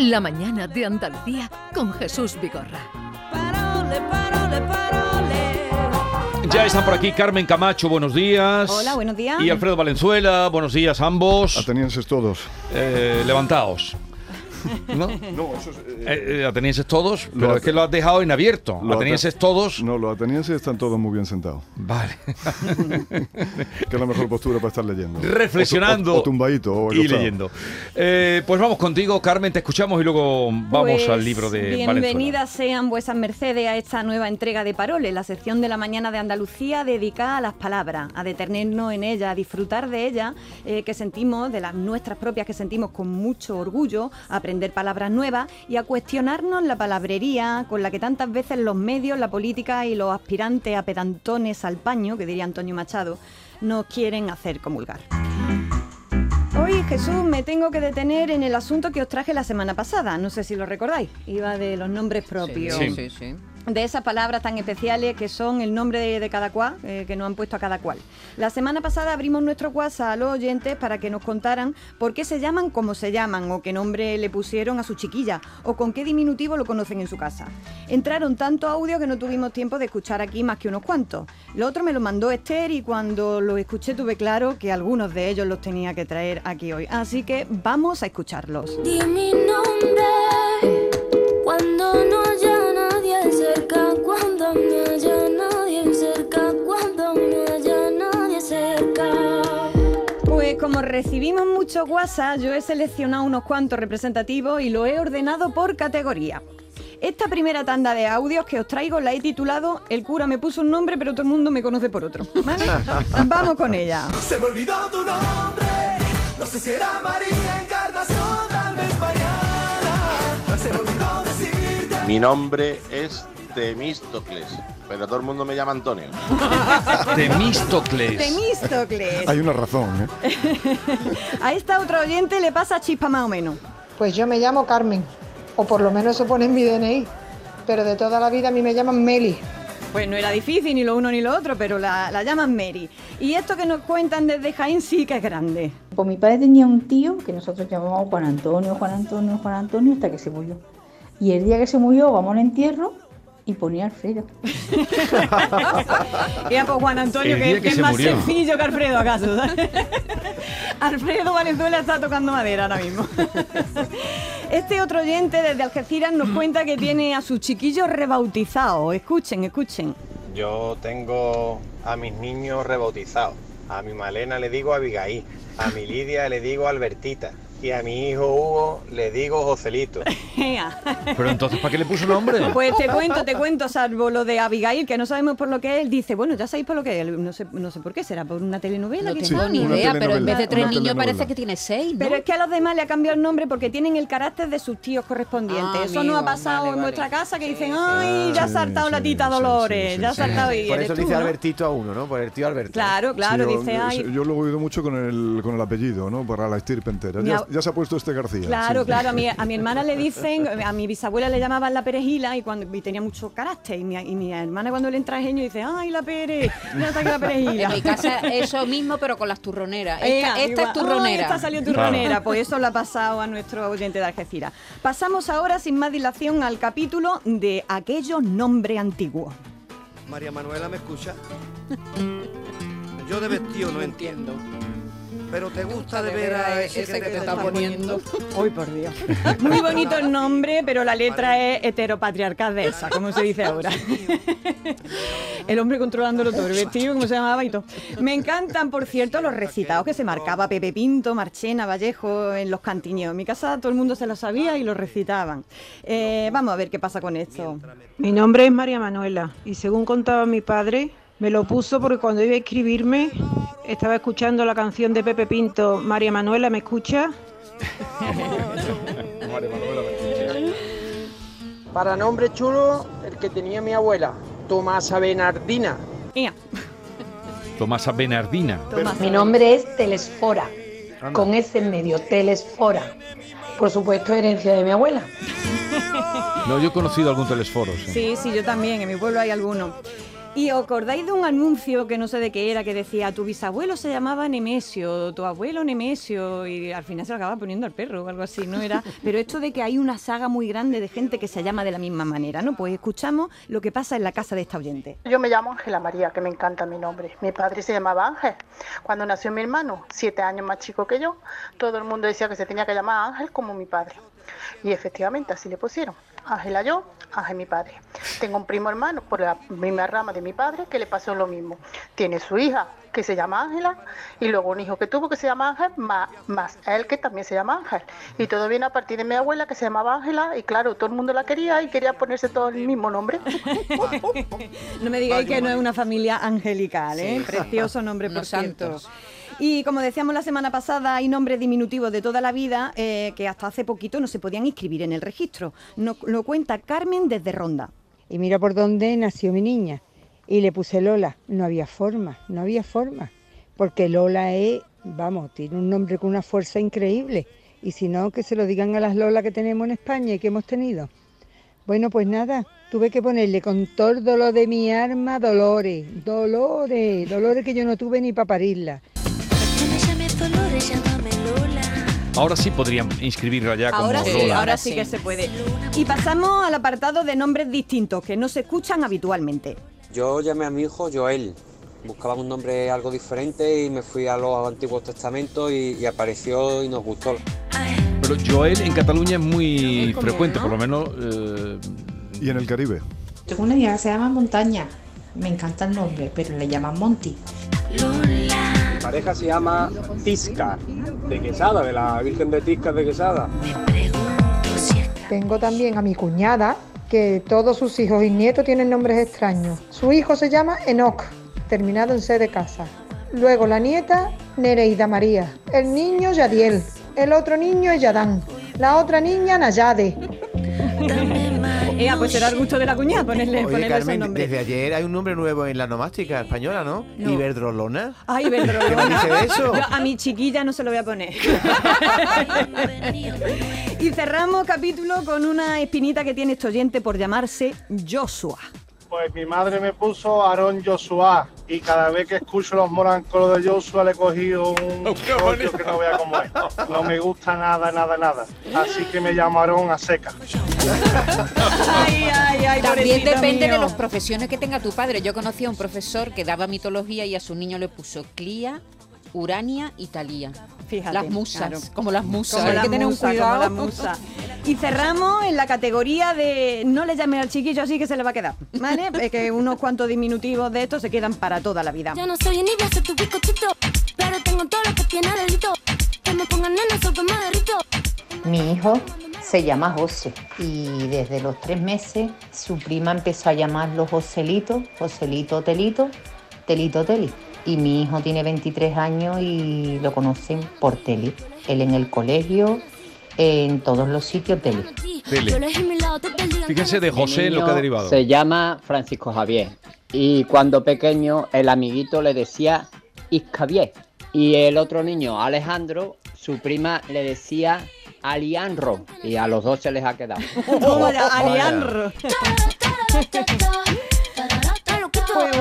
La mañana de Andalucía con Jesús Vigorra. Ya están por aquí Carmen Camacho, buenos días. Hola, buenos días. Y Alfredo Valenzuela, buenos días ambos. Atenienses todos. Eh, levantaos. ¿No? No, eso es, eh, Eh, eh, atenienses todos, Lo pero es que lo has dejado en abierto. lo atenienses ate- todos. No, los atenienses están todos muy bien sentados. Vale. Que es la mejor postura para estar leyendo. Reflexionando O, tu- o tumbadito. O y leyendo. Eh, pues vamos contigo, Carmen, te escuchamos y luego vamos Pues, al libro de Valenzuela. Bienvenidas sean vuestras mercedes a esta nueva entrega de Paroles, la sección de la mañana de Andalucía dedicada a las palabras, a detenernos en ellas, a disfrutar de ellas, eh, que sentimos, de las nuestras propias que sentimos con mucho orgullo, a aprender palabras nuevas y a cuestionarnos la palabrería con la que tantas veces los medios, la política y los aspirantes a pedantones al paño, que diría Antonio Machado, nos quieren hacer comulgar. Hoy, Jesús, me tengo que detener en el asunto que os traje la semana pasada. No sé si lo recordáis. Iba de los nombres propios. Sí. sí, sí. De esas palabras tan especiales que son el nombre de, cada cual, eh, que nos han puesto a cada cual. La semana pasada abrimos nuestro WhatsApp a los oyentes para que nos contaran por qué se llaman como se llaman, o qué nombre le pusieron a su chiquilla, o con qué diminutivo lo conocen en su casa. Entraron tanto audio que no tuvimos tiempo de escuchar aquí más que unos cuantos. Lo otro me lo mandó Esther y cuando lo escuché tuve claro que algunos de ellos los tenía que traer aquí hoy. Así que vamos a escucharlos. Mi nombre muchos WhatsApp, yo he seleccionado unos cuantos representativos y lo he ordenado por categoría. Esta primera tanda de audios que os traigo la he titulado El cura me puso un nombre, pero todo el mundo me conoce por otro. ¿Vale? Vamos con ella. Se me olvidó tu nombre. No sé si era María Encarnación, tal vez Mariana. Se me olvidó decirte. Mi nombre es Temístocles, pero todo el mundo me llama Antonio. Temístocles. Temístocles. Hay una razón, ¿eh? A esta otra oyente le pasa chispa más o menos. Pues yo me llamo Carmen, o por lo menos eso pone en mi DNI, pero de toda la vida a mí me llaman Meli. Pues no era difícil ni lo uno ni lo otro, pero la, la llaman Mary. Y esto que nos cuentan desde Jaén sí que es grande. Pues mi padre tenía un tío que nosotros llamábamos Juan Antonio, Juan Antonio, Juan Antonio, hasta que se murió. Y el día que se murió, vamos al entierro y ponía Alfredo. Ya, pues Juan Antonio, El que, día que que es se más murió. sencillo que Alfredo, ¿acaso? Alfredo Valenzuela está tocando madera ahora mismo. Este otro oyente desde Algeciras nos cuenta que tiene a su chiquillo rebautizado. Escuchen, escuchen. Yo tengo a mis niños rebautizados. A mi Malena le digo Abigail, a mi Lidia le digo Albertita y a mi hijo Hugo le digo Joselito. Pero entonces, ¿para qué le puso nombre? Pues te cuento, te cuento, salvo lo de Abigail, que no sabemos por lo que es. Él dice, bueno, ya sabéis por lo que es. No sé, no sé por qué, será por una telenovela. No quizá? tengo ni idea, pero en vez de tres niños parece que tiene seis, ¿no? Pero es que a los demás le ha cambiado el nombre porque tienen el carácter de sus tíos correspondientes. Ah, Eso nos ha pasado vale, en vale. nuestra casa que Sí, dicen, sí. ay, ya ha Sí, saltado la tita sí, Dolores, sí, ya ha sí, saltado sí. y Por eso tú, dice ¿no? Albertito a uno, ¿no? Por el tío Alberto. Claro, claro, Sí, yo, dice, yo- ay. yo lo he oído mucho con el, con el apellido, ¿no? Para la estirpe entera. Ya, se ha puesto este García. Claro, sí. claro, a mi, a mi hermana le dicen, a mi bisabuela le llamaban la perejila y cuando y tenía mucho carácter. Y mi, y mi hermana cuando le entra el genio dice, ay, la pere, está aquí la perejila. En mi casa eso mismo, pero con las turroneras. Esta, esta igual. es turronera. Esta salió turronera. Pues eso le ha pasado a nuestro oyente de Algeciras. Pasamos ahora, sin más dilación, al capítulo de aquellos nombres antiguos. María Manuela, ¿me escucha? Yo de vestido no entiendo. Pero te gusta de ver a ese que te está poniendo. Uy, por Dios. Muy bonito el nombre, pero la letra es heteropatriarcal de esa, como se dice ahora. El hombre controlándolo todo, el vestido, como se llamaba y todo. Me encantan, por cierto, los recitados que se marcaba Pepe Pinto, Marchena, Vallejo en los cantineos. En mi casa todo el mundo se lo sabía y lo recitaban. Eh, vamos a ver qué pasa con esto. Mi nombre es María Manuela y según contaba mi padre, me lo puso porque cuando iba a escribirme estaba escuchando la canción de Pepe Pinto, María Manuela, ¿me escucha? Para nombre chulo, el que tenía mi abuela, Tomasa Benardina. Ea, Tomasa Benardina. Tomás. Mi nombre es Telesfora, con ese en medio, Telesfora. Por supuesto, herencia de mi abuela. No, yo he conocido algún telesforo. sí. Sí, sí, yo también, en mi pueblo hay algunos. Y os acordáis de un anuncio que no sé de qué era, que decía tu bisabuelo se llamaba Nemesio, tu abuelo Nemesio, y al final se lo acaba poniendo al perro o algo así, ¿no? Era, pero esto de que hay una saga muy grande de gente que se llama de la misma manera, ¿no? Pues escuchamos lo que pasa en la casa de esta oyente. Yo me llamo Ángela María, que me encanta mi nombre. Mi padre se llamaba Ángel. Cuando nació mi hermano, siete años más chico que yo, todo el mundo decía que se tenía que llamar Ángel como mi padre. Y efectivamente así le pusieron. Ángela yo, Ángel mi padre. Tengo un primo hermano por la misma rama de mi padre que le pasó lo mismo. Tiene su hija que se llama Ángela y luego un hijo que tuvo que se llama Ángel más, más él que también se llama Ángel. Y todo viene a partir de mi abuela que se llamaba Ángela y claro, todo el mundo la quería y quería ponerse todo el mismo nombre. No me digáis que no es una familia angelical, ¿eh? Sí. Precioso nombre, por cierto. Y como decíamos la semana pasada, hay nombres diminutivos de toda la vida eh, que hasta hace poquito no se podían inscribir en el registro. No- lo cuenta Carmen desde Ronda. Y mira por dónde nació mi niña. Y le puse Lola. No había forma, no había forma. Porque Lola es, vamos, tiene un nombre con una fuerza increíble. Y si no, que se lo digan a las Lola que tenemos en España y que hemos tenido. Bueno, pues nada, tuve que ponerle con todo dolor de mi alma Dolores, Dolores, Dolores que yo no tuve ni para parirla. Ahora sí podrían inscribirla ya como Ahora sí, Lola. ahora sí que se puede. Y pasamos al apartado de nombres distintos que no se escuchan habitualmente. Yo llamé a mi hijo Joel. Buscaba un nombre algo diferente y me fui a los antiguos testamentos y, y apareció y nos gustó. Pero Joel en Cataluña es muy común, frecuente, ¿no? por lo menos. eh, ¿Y en el Caribe? Tengo una amiga que se llama Montaña. Me encanta el nombre, pero le llaman Monty. Pareja se llama Tisca, de Quesada, de la Virgen de Tisca de Quesada. Tengo también a mi cuñada, que todos sus hijos y nietos tienen nombres extraños. Su hijo se llama Enoch, terminado en C de casa. Luego la nieta, Nereida María. El niño, Yadiel. El otro niño es Yadán. La otra niña, Nayade. Ea, pues será el gusto de la cuñada ponerle, Oye, ponerle esos Carmen, nombres. desde ayer hay un nombre nuevo en la nomástica española, ¿no? No. Iberdrolona. Ay, Iberdrolona. ¿Qué me dice de eso? Yo a mi chiquilla no se lo voy a poner. y cerramos capítulo con una espinita que tiene este oyente por llamarse Joshua. Pues mi madre me puso Aarón Joshua y cada vez que escucho los morancolos de Joshua le he cogido un rollo que no vea cómo es. No me gusta nada, nada, nada. Así que me llamo Aarón a seca. Ay, ay, ay, También depende de las profesiones que tenga tu padre. Yo conocí a un profesor que daba mitología y a su niño le puso Clía, Urania y Talía. Fíjate, las musas, claro. como las musas. Como Hay que tener un musa, como cuidado. la musa. Y cerramos en la categoría de no le llame al chiquillo así que se le va a quedar, ¿vale? Es que unos cuantos diminutivos de estos se quedan para toda la vida. Ya no soy ni voy a ser tu bizcochito, pero tengo todo lo que tiene delito. Que me pongan nena, sopa me derrito. Mi hijo se llama José y desde los tres meses su prima empezó a llamarlo Joselito, Joselito Telito, Telito Teli. Y mi hijo tiene 23 años y lo conocen por Teli. Él en el colegio, en todos los sitios. Tele. Día Fíjense de José lo que ha derivado. Se llama Francisco Javier y cuando pequeño el amiguito le decía Iscavier y el otro niño Alejandro, su prima le decía Alianro y a los dos se les ha quedado. Alianro.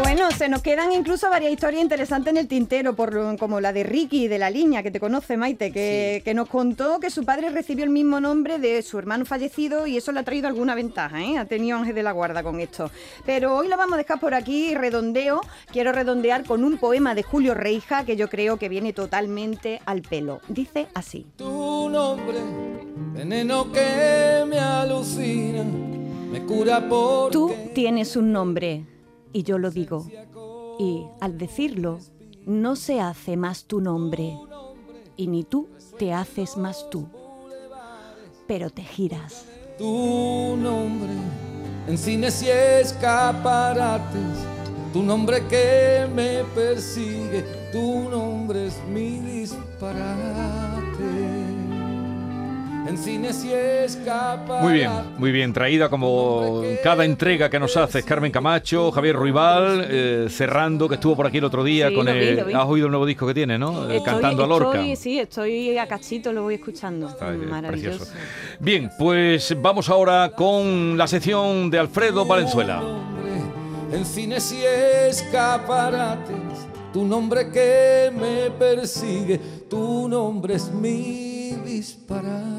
Bueno, se nos quedan incluso varias historias interesantes en el tintero, por, como la de Ricky de la Liña, que te conoce, Maite, que, que nos contó que su padre recibió el mismo nombre de su hermano fallecido y eso le ha traído alguna ventaja, ¿eh? Ha tenido ángel de la guarda con esto. Pero hoy la vamos a dejar por aquí, redondeo. Quiero redondear con un poema de Julio Reija que yo creo que viene totalmente al pelo. Dice así. Tu nombre, veneno que me alucina, me cura por. Tú tienes un nombre y yo lo digo. Y al decirlo, no se hace más tu nombre y ni tú te haces más tú, pero te giras. Tu nombre, en cines y escaparates, tu nombre que me persigue, tu nombre es mi disparate. En cines y escaparates. Muy bien, muy bien, traída como cada entrega que nos haces, Carmen Camacho, Javier Ruibal, eh, cerrando, que estuvo por aquí el otro día Sí, con lo vi, el... lo vi. Has oído el nuevo disco que tiene, ¿no? Eh, Estoy- Cantando a Lorca. estoy- sí, estoy a cachito, lo voy escuchando. Está, eh, Maravilloso. precioso. Bien, pues vamos ahora con la sección de Alfredo Valenzuela. en cines y escaparates. Tu nombre que me persigue, tu nombre es mi disparate.